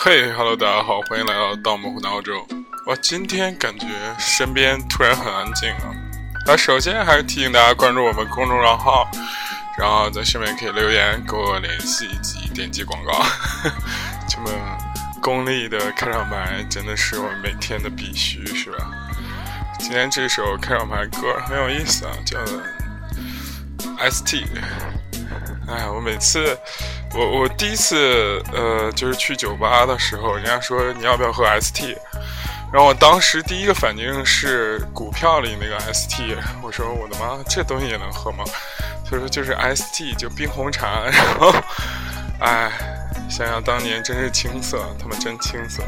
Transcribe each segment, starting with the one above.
嘿哈喽，大家好，欢迎来到盗墓湖澳洲。我今天感觉身边突然很安静啊。那首先还是提醒大家关注我们公众账号，然后在上面可以留言跟我联系以及点击广告。这么功利的开场白真的是我每天的必须，是吧？今天这首开场白歌很有意思啊，叫 ST。哎，我每次，我我第一次，呃，就是去酒吧的时候，人家说你要不要喝 ST，然后我当时第一个反应是股票里那个 ST，我说我的妈，这东西也能喝吗？他说就是 ST，就冰红茶。然后，哎，想想当年真是青涩，他们真青涩。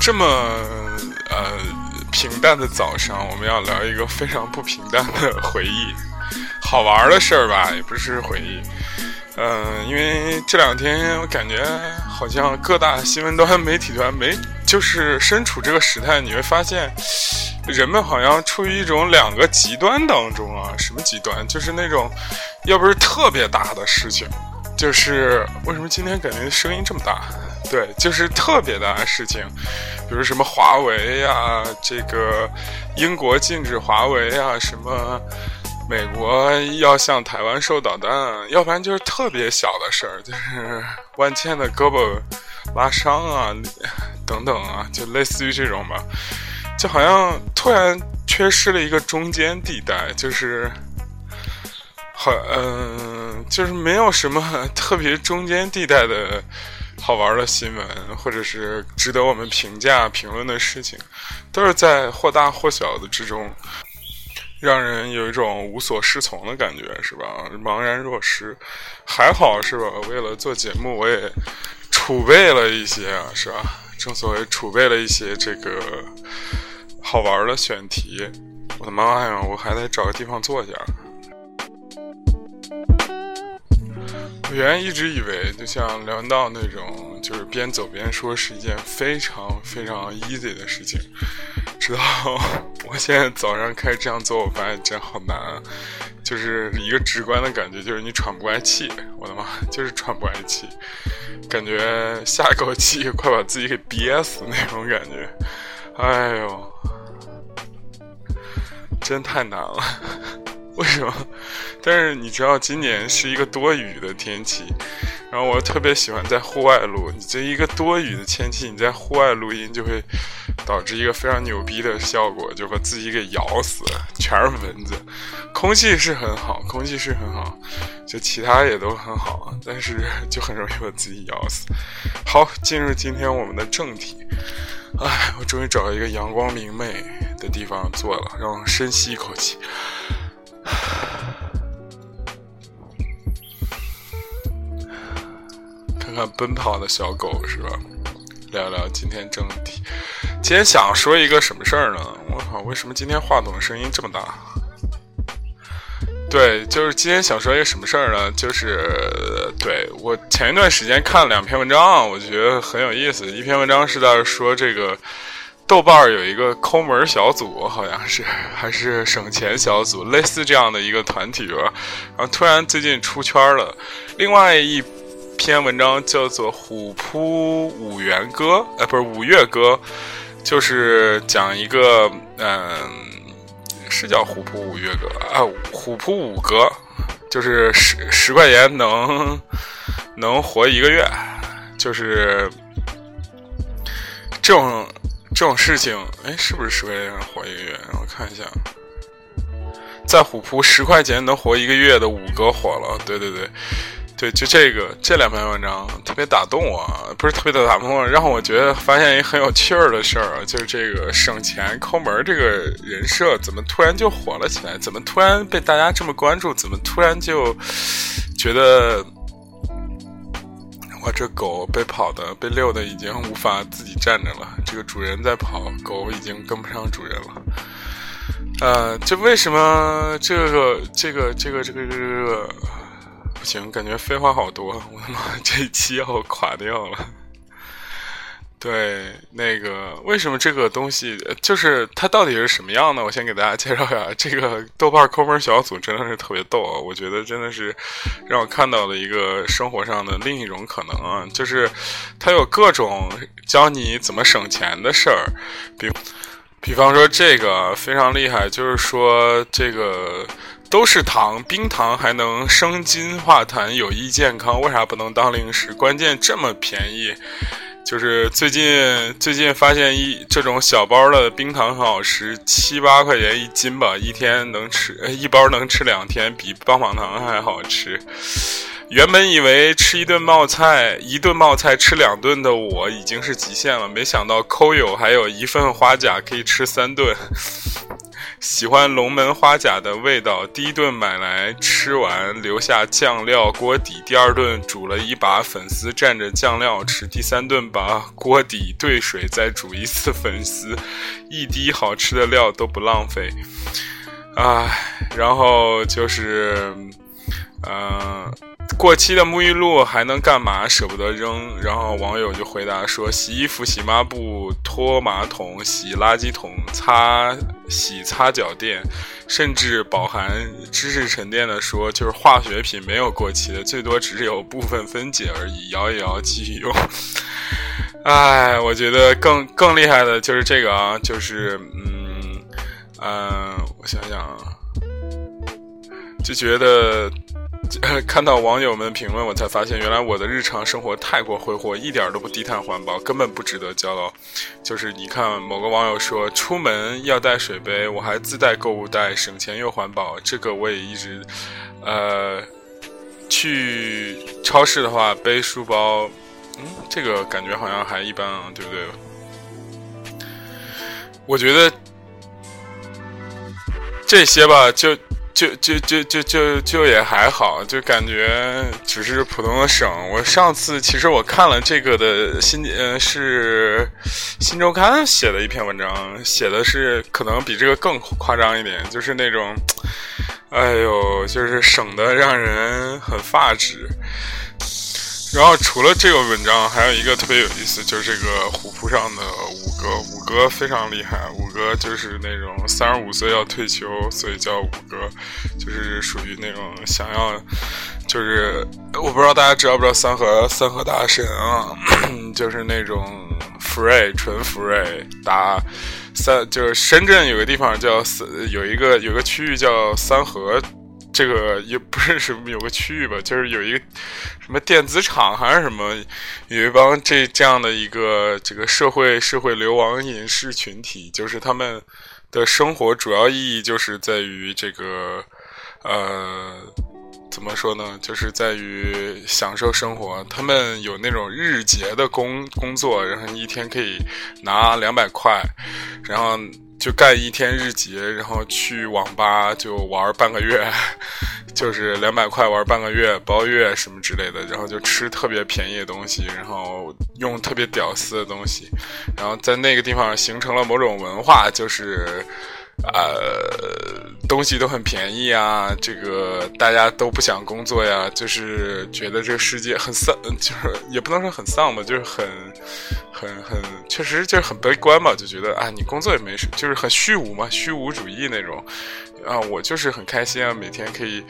这么，平淡的早上，我们要聊一个非常不平淡的回忆，好玩的事儿吧，也不是回忆。嗯，因为这两天我感觉好像各大新闻端、媒体端没，就是身处这个时代，你会发现人们好像处于一种两个极端当中啊。什么极端？就是那种要不是特别大的事情，就是为什么今天感觉声音这么大？对，就是特别大的事情，比如什么华为呀，这个英国禁止华为啊，什么美国要向台湾售导弹啊，要不然就是特别小的事儿，就是万茜的胳膊拉伤啊，等等啊，就类似于这种吧，就好像突然缺失了一个中间地带，就是很嗯，就是没有什么特别中间地带的。好玩的新闻，或者是值得我们评价、评论的事情，都是在或大或小的之中，让人有一种无所适从的感觉，是吧？茫然若失。还好是吧？为了做节目，我也储备了一些啊，是吧？正所谓储备了一些这个好玩的选题。我的妈呀！我还得找个地方坐下。我原来一直以为，就像梁文道那种，就是边走边说是一件非常非常 easy 的事情。直到我现在早上开始这样做，我发现真好难。就是一个直观的感觉，就是你喘不过来气。我的妈，就是喘不过来气，感觉下一口气快把自己给憋死那种感觉。哎呦，真太难了。为什么？但是你知道，今年是一个多雨的天气，然后我特别喜欢在户外录。你这一个多雨的天气，你在户外录音就会导致一个非常牛逼的效果，就把自己给咬死，全是蚊子。空气是很好，空气是很好，就其他也都很好，但是就很容易把自己咬死。好，进入今天我们的正题。哎，我终于找到一个阳光明媚的地方坐了，让我深吸一口气。看看奔跑的小狗是吧？聊聊今天正题。今天想说一个什么事儿呢？我靠，为什么今天话筒声音这么大？对，就是今天想说一个什么事儿呢？就是对我前一段时间看了两篇文章，我觉得很有意思。一篇文章是在说这个。豆瓣有一个抠门小组，好像是 还是省钱小组，类似这样的一个团体吧。然后突然最近出圈了。另外一篇文章叫做《虎扑五元歌》，呃，不是五月歌，就是讲一个，嗯，是叫虎扑五月歌啊，虎扑五歌，就是十十块钱能能活一个月，就是这种。这种事情，哎，是不是十块钱活一个月？我看一下，在虎扑十块钱能活一个月的五哥火了。对对对，对，就这个这两篇文章特别打动我，不是特别的打动我，让我觉得发现一个很有趣儿的事儿，就是这个省钱抠门这个人设怎么突然就火了起来？怎么突然被大家这么关注？怎么突然就觉得？哇，这狗被跑的、被遛的已经无法自己站着了。这个主人在跑，狗已经跟不上主人了。呃，这为什么这个、这个、这个、这个、这个这个不行？感觉废话好多，我他妈这一期要垮掉了。对，那个为什么这个东西就是它到底是什么样呢？我先给大家介绍一下，这个豆瓣抠门小组真的是特别逗啊！我觉得真的是让我看到了一个生活上的另一种可能啊，就是它有各种教你怎么省钱的事儿，比比方说这个非常厉害，就是说这个都是糖，冰糖还能生津化痰，有益健康，为啥不能当零食？关键这么便宜。就是最近最近发现一这种小包的冰糖很好吃，七八块钱一斤吧，一天能吃一包能吃两天，比棒棒糖还好吃。原本以为吃一顿冒菜一顿冒菜吃两顿的我已经是极限了，没想到抠友还有一份花甲可以吃三顿。喜欢龙门花甲的味道，第一顿买来吃完，留下酱料锅底；第二顿煮了一把粉丝蘸着酱料吃；第三顿把锅底兑水再煮一次粉丝，一滴好吃的料都不浪费。唉，然后就是，嗯。过期的沐浴露还能干嘛？舍不得扔。然后网友就回答说：洗衣服、洗抹布、拖马桶、洗垃圾桶、擦洗擦脚垫，甚至饱含知识沉淀的说，就是化学品没有过期的，最多只有部分分解而已。摇一摇，继续用。哎，我觉得更更厉害的就是这个啊，就是嗯嗯，我想想啊，就觉得。看到网友们评论，我才发现原来我的日常生活太过挥霍，一点都不低碳环保，根本不值得骄傲。就是你看，某个网友说出门要带水杯，我还自带购物袋，省钱又环保。这个我也一直，呃，去超市的话背书包，嗯，这个感觉好像还一般啊，对不对？我觉得这些吧，就。就就就就就就也还好，就感觉只是普通的省。我上次其实我看了这个的新，呃，是新周刊写的一篇文章，写的是可能比这个更夸张一点，就是那种，哎呦，就是省的让人很发指。然后除了这个文章，还有一个特别有意思，就是这个虎扑上的五哥，五哥非常厉害。五哥就是那种三十五岁要退休，所以叫五哥，就是属于那种想要，就是我不知道大家知道不知道三河三河大神啊，就是那种 free 纯 free 打三，就是深圳有个地方叫三，有一个有个区域叫三河。这个也不是什么有个区域吧，就是有一个什么电子厂还是什么，有一帮这这样的一个这个社会社会流亡隐士群体，就是他们的生活主要意义就是在于这个呃怎么说呢，就是在于享受生活。他们有那种日结的工工作，然后一天可以拿两百块，然后。就干一天日结，然后去网吧就玩半个月，就是两百块玩半个月包月什么之类的，然后就吃特别便宜的东西，然后用特别屌丝的东西，然后在那个地方形成了某种文化，就是。呃，东西都很便宜啊，这个大家都不想工作呀，就是觉得这个世界很丧，就是也不能说很丧吧，就是很、很、很，确实就是很悲观嘛，就觉得啊，你工作也没事，就是很虚无嘛，虚无主义那种。啊，我就是很开心啊，每天可以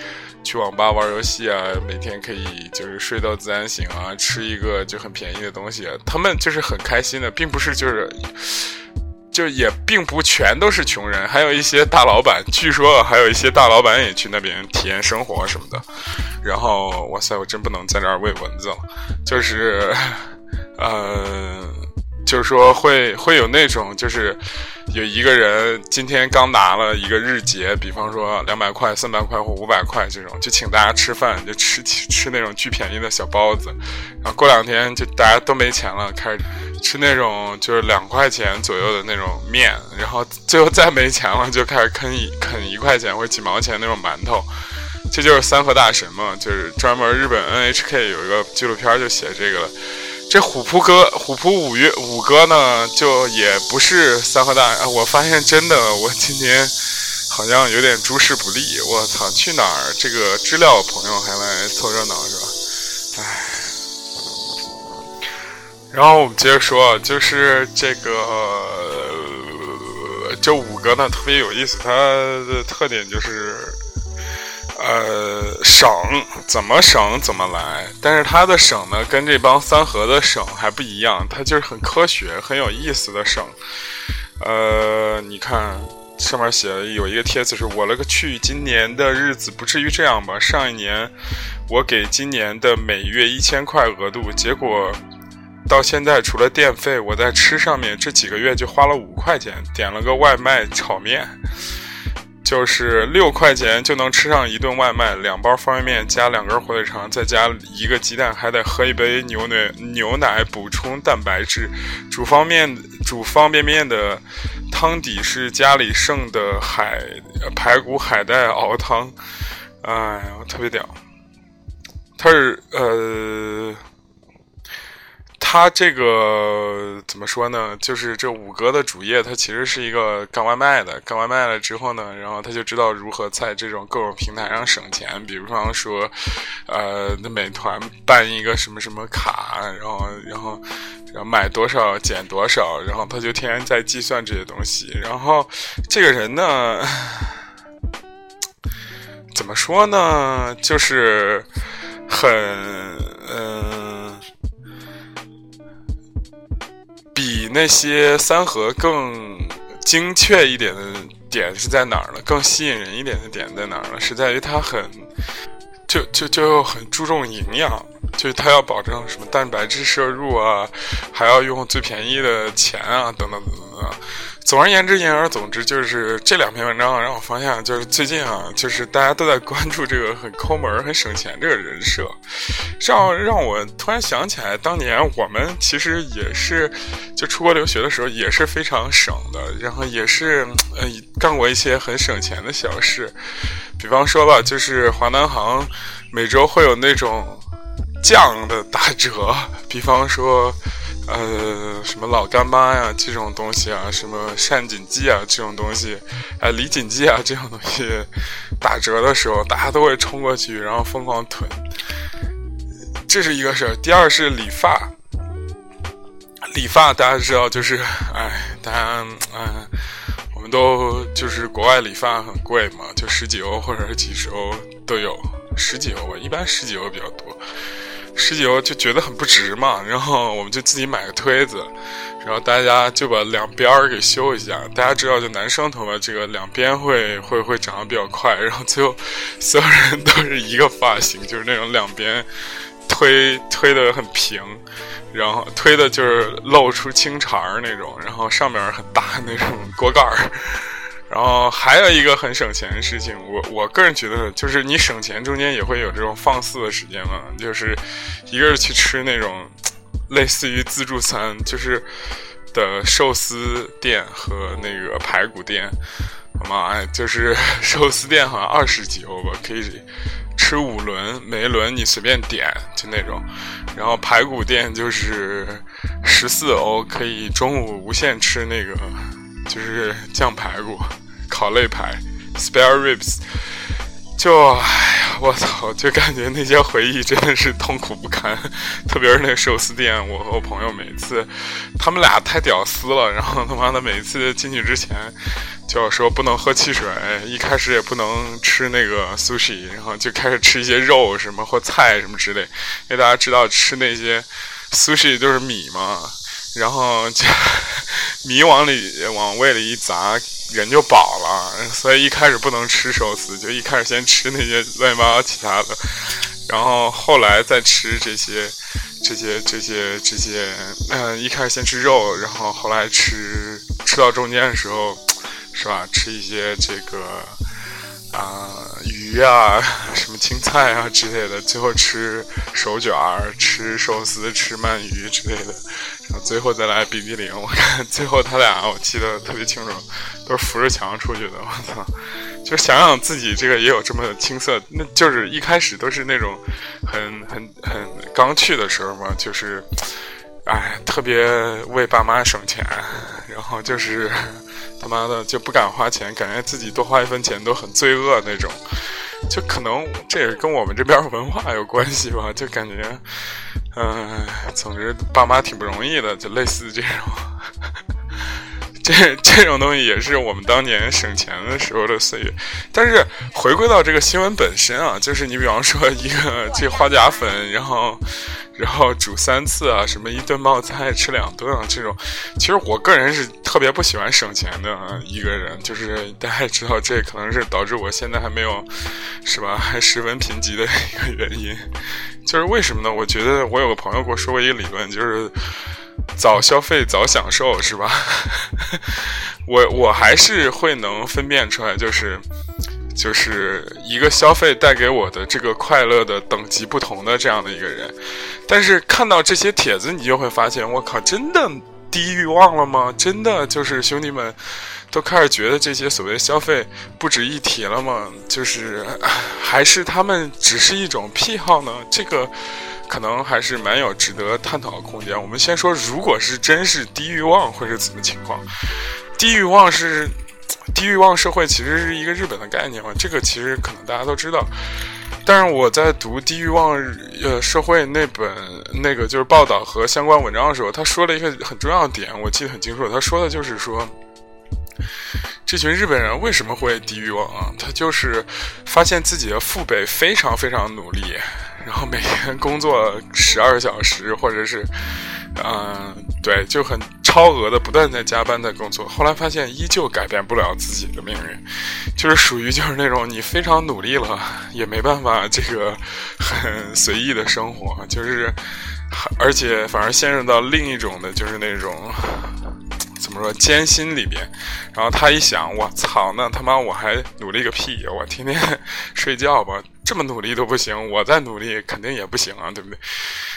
去网吧玩游戏啊，每天可以就是睡到自然醒啊，吃一个就很便宜的东西，他们就是很开心的，并不是就是。就也并不全都是穷人，还有一些大老板。据说还有一些大老板也去那边体验生活什么的。然后，哇塞，我真不能在这儿喂蚊子了。就是，呃，就是说会会有那种，就是有一个人今天刚拿了一个日结，比方说两百块、三百块或五百块这种，就请大家吃饭，就吃 吃那种巨便宜的小包子。然后过两天就大家都没钱了，开始。吃那种就是两块钱左右的那种面，然后最后再没钱了，就开始啃一啃一块钱或几毛钱那种馒头，这就是三和大神嘛，就是专门日本 NHK 有一个纪录片就写这个了。这虎扑哥，虎扑五月五哥呢，就也不是三和大，我发现真的，我今天好像有点诸事不利，我操，去哪儿？这个知了朋友还来凑热闹是吧？唉。然后我们接着说，就是这个这五哥呢特别有意思，他的特点就是。呃，省怎么省怎么来，但是它的省呢，跟这帮三河的省还不一样，它就是很科学、很有意思的省。呃，你看上面写有一个帖子是我了个去，今年的日子不至于这样吧？上一年我给今年的每月一千块额度，结果到现在除了电费，我在吃上面这几个月就花了五块钱，点了个外卖炒面。就是六块钱就能吃上一顿外卖，两包方便面加两根火腿肠，再加一个鸡蛋，还得喝一杯牛奶牛奶补充蛋白质。煮方便煮方便面的汤底是家里剩的海排骨海带熬汤，哎呀，特别屌。它是呃。他这个怎么说呢？就是这五哥的主业，他其实是一个干外卖的。干外卖了之后呢，然后他就知道如何在这种各种平台上省钱。比如说，呃，那美团办一个什么什么卡，然后，然后，然后买多少减多少，然后他就天天在计算这些东西。然后这个人呢，怎么说呢？就是很，嗯。那些三盒更精确一点的点是在哪儿呢？更吸引人一点的点在哪儿呢？是在于它很，就就就很注重营养，就是它要保证什么蛋白质摄入啊，还要用最便宜的钱啊，等等等等等。总而言之，言而总之，就是这两篇文章让我发现，就是最近啊，就是大家都在关注这个很抠门、很省钱这个人设，让让我突然想起来，当年我们其实也是，就出国留学的时候也是非常省的，然后也是呃干过一些很省钱的小事，比方说吧，就是华南航每周会有那种降的打折，比方说。呃，什么老干妈呀，这种东西啊，什么善锦记啊，这种东西，哎，李锦记啊，这种东西打折的时候，大家都会冲过去，然后疯狂囤。这是一个事儿。第二是理发，理发大家知道，就是，哎，大家，嗯，我们都就是国外理发很贵嘛，就十几欧或者是几十欧都有，十几欧吧，一般十几欧比较多。十几欧就觉得很不值嘛，然后我们就自己买个推子，然后大家就把两边儿给修一下。大家知道，就男生头发这个两边会会会长得比较快，然后最后所有人都是一个发型，就是那种两边推推的很平，然后推的就是露出青茬儿那种，然后上面很大那种锅盖儿。然后还有一个很省钱的事情，我我个人觉得，就是你省钱中间也会有这种放肆的时间嘛，就是一个是去吃那种类似于自助餐，就是的寿司店和那个排骨店，好吗？哎，就是寿司店好像二十几欧吧，可以吃五轮，每一轮你随便点就那种，然后排骨店就是十四欧，可以中午无限吃那个。就是酱排骨、烤肋排、spare ribs，就哎呀，我操！就感觉那些回忆真的是痛苦不堪。特别是那寿司店，我和我朋友每次，他们俩太屌丝了。然后他妈的每次进去之前，就说不能喝汽水，一开始也不能吃那个 sushi，然后就开始吃一些肉什么或菜什么之类。因为大家知道吃那些 sushi 都是米嘛。然后就 米往里往胃里一砸，人就饱了。所以一开始不能吃寿司，就一开始先吃那些乱七八糟其他的，然后后来再吃这些、这些、这些、这些。嗯，一开始先吃肉，然后后来吃吃到中间的时候，是吧？吃一些这个。啊，鱼啊，什么青菜啊之类的，最后吃手卷儿、吃寿司、吃鳗鱼之类的，然后最后再来冰激凌。我看 最后他俩，我记得特别清楚，都是扶着墙出去的。我操，就想想自己这个也有这么青涩，那就是一开始都是那种很很很刚去的时候嘛，就是，哎，特别为爸妈省钱，然后就是。他妈的就不敢花钱，感觉自己多花一分钱都很罪恶那种，就可能这也跟我们这边文化有关系吧，就感觉嗯，总之爸妈挺不容易的，就类似这种。这这种东西也是我们当年省钱的时候的岁月，但是回归到这个新闻本身啊，就是你比方说一个这花甲粉，然后然后煮三次啊，什么一顿冒菜吃两顿啊，这种，其实我个人是特别不喜欢省钱的一个人，就是大家也知道这可能是导致我现在还没有是吧，还十分贫瘠的一个原因，就是为什么呢？我觉得我有个朋友跟我说过一个理论，就是。早消费早享受是吧？我我还是会能分辨出来，就是就是一个消费带给我的这个快乐的等级不同的这样的一个人。但是看到这些帖子，你就会发现，我靠，真的低欲望了吗？真的就是兄弟们都开始觉得这些所谓消费不值一提了吗？就是还是他们只是一种癖好呢？这个。可能还是蛮有值得探讨的空间。我们先说，如果是真是低欲望，会是怎么情况？低欲望是低欲望社会，其实是一个日本的概念嘛？这个其实可能大家都知道。但是我在读《低欲望呃社会》那本那个就是报道和相关文章的时候，他说了一个很重要的点，我记得很清楚。他说的就是说，这群日本人为什么会低欲望啊？他就是发现自己的父辈非常非常努力。然后每天工作十二小时，或者是，嗯，对，就很超额的，不断在加班在工作。后来发现依旧改变不了自己的命运，就是属于就是那种你非常努力了，也没办法这个很随意的生活，就是，而且反而陷入到另一种的，就是那种。怎么说艰辛里边，然后他一想，我操，那他妈我还努力个屁！我天天 睡觉吧，这么努力都不行，我再努力肯定也不行啊，对不对？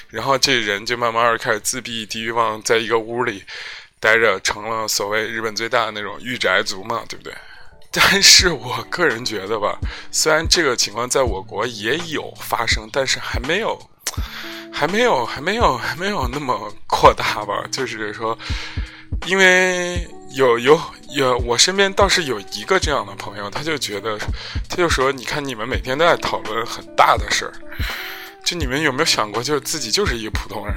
然后这人就慢慢开始自闭、低欲望，在一个屋里待着，成了所谓日本最大的那种御宅族嘛，对不对？但是我个人觉得吧，虽然这个情况在我国也有发生，但是还没有，还没有，还没有，还没有那么扩大吧，就是说。因为有有有，我身边倒是有一个这样的朋友，他就觉得，他就说，你看你们每天都在讨论很大的事儿，就你们有没有想过，就是自己就是一个普通人，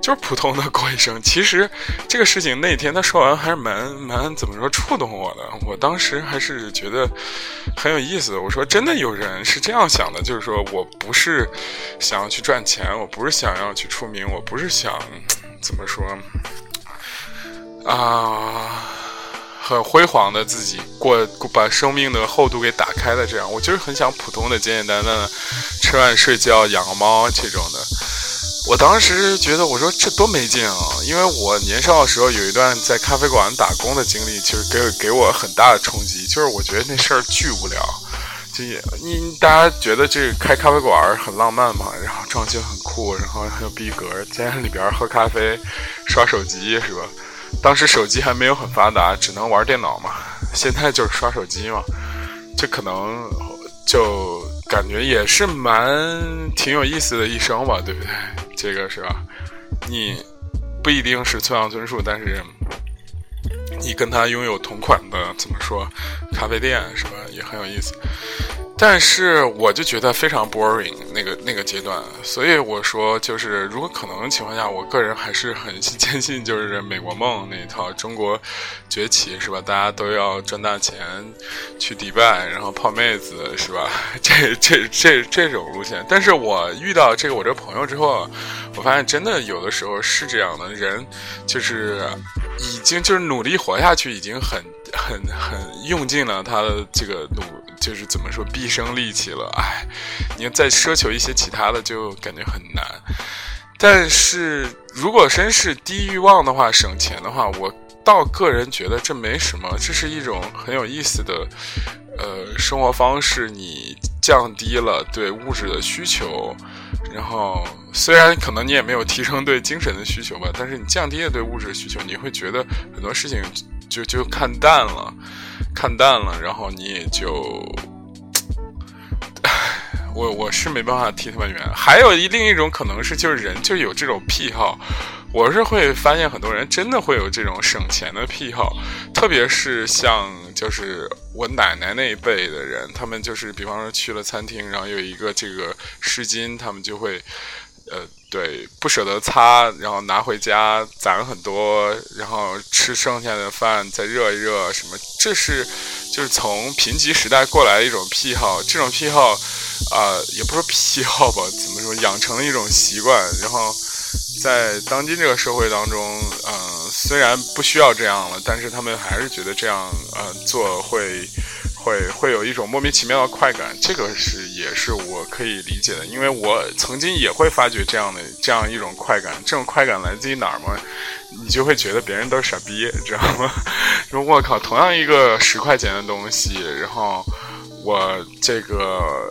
就是普通的过一生。其实这个事情那天他说完还是蛮蛮怎么说触动我的，我当时还是觉得很有意思。我说真的有人是这样想的，就是说我不是想要去赚钱，我不是想要去出名，我不是想怎么说。啊，很辉煌的自己过，把生命的厚度给打开了。这样，我就是很想普通的、简简单单的吃饭、睡觉、养个猫这种的。我当时觉得，我说这多没劲啊！因为我年少的时候有一段在咖啡馆打工的经历，其实给给我很大的冲击。就是我觉得那事儿巨无聊，就你大家觉得这开咖啡馆很浪漫嘛？然后装修很酷，然后很有逼格，在里边喝咖啡、刷手机，是吧？当时手机还没有很发达，只能玩电脑嘛。现在就是刷手机嘛，这可能就感觉也是蛮挺有意思的一生吧，对不对？这个是吧？你不一定是村上春树，但是你跟他拥有同款的，怎么说？咖啡店是吧？也很有意思。但是我就觉得非常 boring 那个那个阶段，所以我说就是如果可能的情况下，我个人还是很坚信就是美国梦那一套中国崛起是吧？大家都要赚大钱，去迪拜然后泡妹子是吧？这这这这种路线。但是我遇到这个我这朋友之后，我发现真的有的时候是这样的人，就是已经就是努力活下去，已经很 很很用尽了他的这个努。就是怎么说，毕生力气了，哎，你要再奢求一些其他的，就感觉很难。但是如果真是低欲望的话，省钱的话，我倒个人觉得这没什么，这是一种很有意思的，呃，生活方式。你降低了对物质的需求，然后虽然可能你也没有提升对精神的需求吧，但是你降低了对物质的需求，你会觉得很多事情就就看淡了。看淡了，然后你也就，我我是没办法替他们圆。还有一另一种可能是，就是人就有这种癖好，我是会发现很多人真的会有这种省钱的癖好，特别是像就是我奶奶那一辈的人，他们就是比方说去了餐厅，然后有一个这个湿巾，他们就会呃对，不舍得擦，然后拿回家攒很多，然后吃剩下的饭再热一热，什么？这是就是从贫瘠时代过来的一种癖好。这种癖好，啊，也不是癖好吧？怎么说？养成了一种习惯。然后在当今这个社会当中，嗯，虽然不需要这样了，但是他们还是觉得这样，呃，做会。会会有一种莫名其妙的快感，这个是也是我可以理解的，因为我曾经也会发觉这样的这样一种快感，这种快感来自于哪儿吗？你就会觉得别人都是傻逼，知道吗？说我靠，同样一个十块钱的东西，然后我这个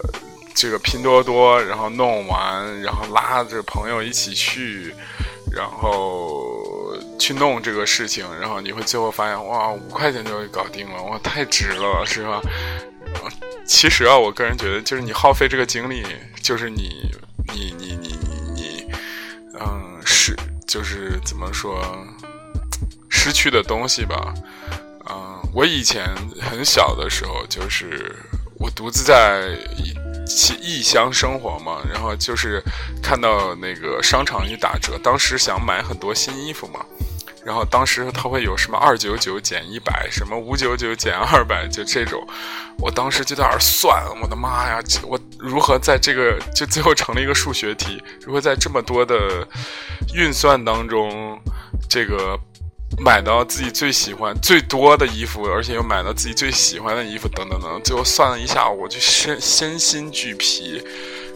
这个拼多多，然后弄完，然后拉着朋友一起去，然后。去弄这个事情，然后你会最后发现，哇，五块钱就搞定了，哇，太值了，是吧？其实啊，我个人觉得，就是你耗费这个精力，就是你，你，你，你，你，嗯，是，就是怎么说，失去的东西吧。嗯，我以前很小的时候，就是我独自在。异乡生活嘛，然后就是看到那个商场一打折，当时想买很多新衣服嘛，然后当时他会有什么二九九减一百，什么五九九减二百，就这种，我当时就在那儿算，我的妈呀，我如何在这个就最后成了一个数学题，如何在这么多的运算当中，这个。买到自己最喜欢、最多的衣服，而且又买到自己最喜欢的衣服，等等等，最后算了一下，我就身身心俱疲，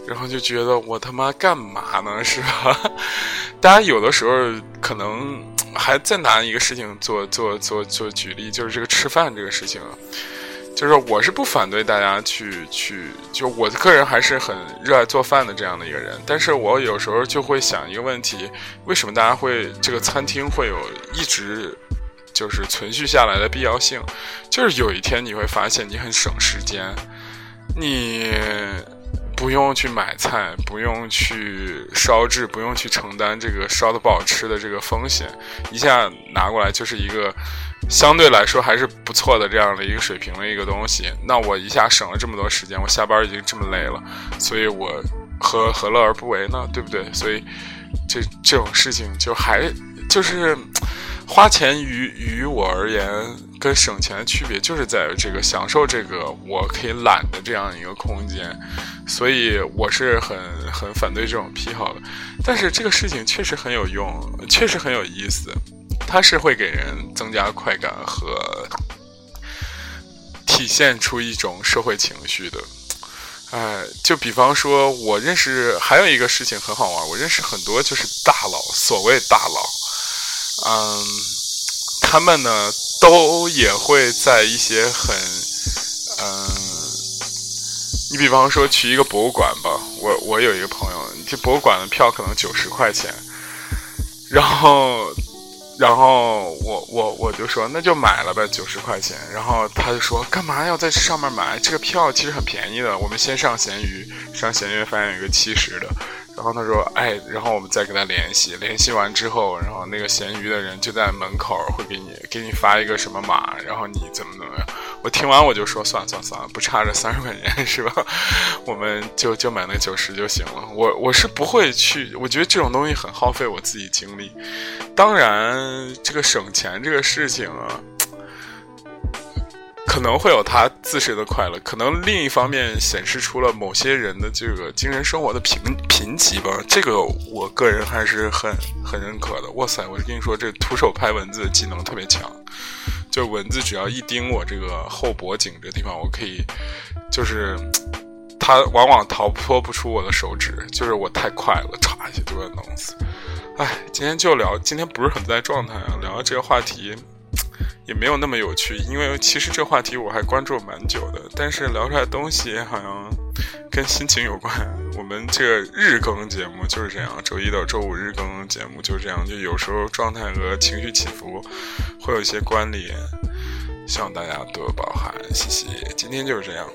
然后就觉得我他妈干嘛呢？是吧？大家有的时候可能还再拿一个事情做做做做举例，就是这个吃饭这个事情。就是我是不反对大家去去，就我个人还是很热爱做饭的这样的一个人，但是我有时候就会想一个问题：为什么大家会这个餐厅会有一直就是存续下来的必要性？就是有一天你会发现你很省时间，你不用去买菜，不用去烧制，不用去承担这个烧的不好吃的这个风险，一下拿过来就是一个。相对来说还是不错的这样的一个水平的一个东西，那我一下省了这么多时间，我下班已经这么累了，所以我何何乐而不为呢？对不对？所以这这种事情就还就是花钱于于我而言跟省钱的区别就是在于这个享受这个我可以懒的这样一个空间，所以我是很很反对这种癖好的，但是这个事情确实很有用，确实很有意思。它是会给人增加快感和体现出一种社会情绪的，哎，就比方说，我认识还有一个事情很好玩，我认识很多就是大佬，所谓大佬，嗯，他们呢都也会在一些很，嗯，你比方说去一个博物馆吧，我我有一个朋友，这博物馆的票可能九十块钱，然后。然后我我我就说那就买了呗，九十块钱。然后他就说干嘛要在上面买？这个票其实很便宜的。我们先上闲鱼，上闲鱼发现有个七十的。然后他说哎，然后我们再跟他联系，联系完之后，然后那个闲鱼的人就在门口会给你给你发一个什么码，然后你怎么怎么样。我听完我就说算了算了算了，不差这三十块钱是吧？我们就就买那九十就行了。我我是不会去，我觉得这种东西很耗费我自己精力。当然，这个省钱这个事情啊，可能会有它自身的快乐，可能另一方面显示出了某些人的这个精神生活的贫贫瘠吧。这个我个人还是很很认可的。哇塞，我跟你说，这徒手拍文字技能特别强，就蚊子只要一叮我这个后脖颈这地方，我可以就是它往往逃脱不出我的手指，就是我太快了，歘一下就被弄死。哎，今天就聊，今天不是很在状态啊，聊这个话题也没有那么有趣，因为其实这话题我还关注蛮久的，但是聊出来的东西好像跟心情有关。我们这个日更节目就是这样，周一到周五日更节目就是这样，就有时候状态和情绪起伏会有一些关联，希望大家多多包涵，谢谢。今天就是这样。